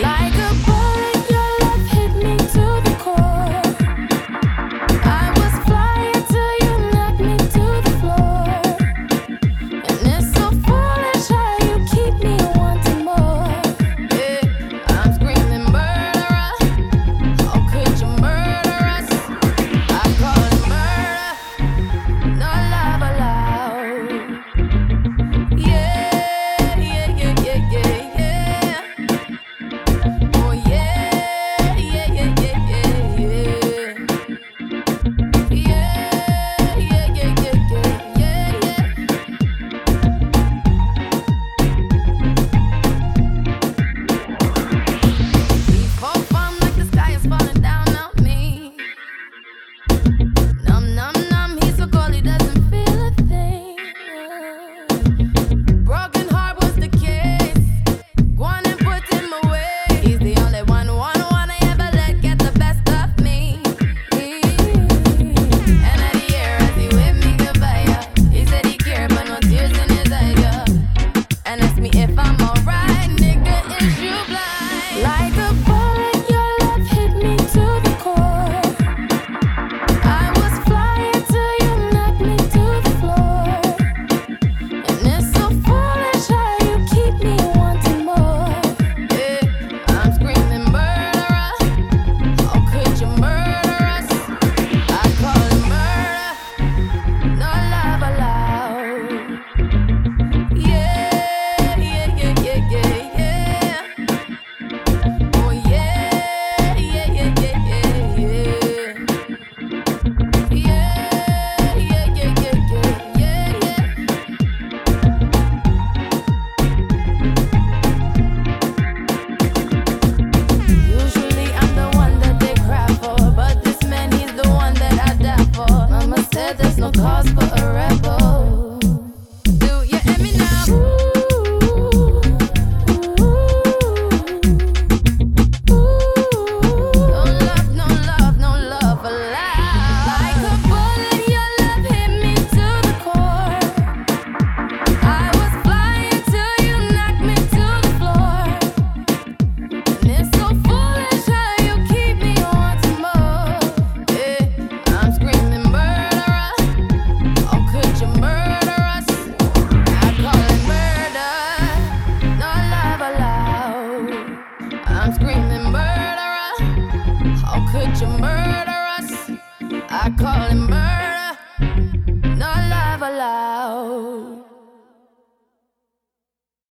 来个。Murder us? I call him murder.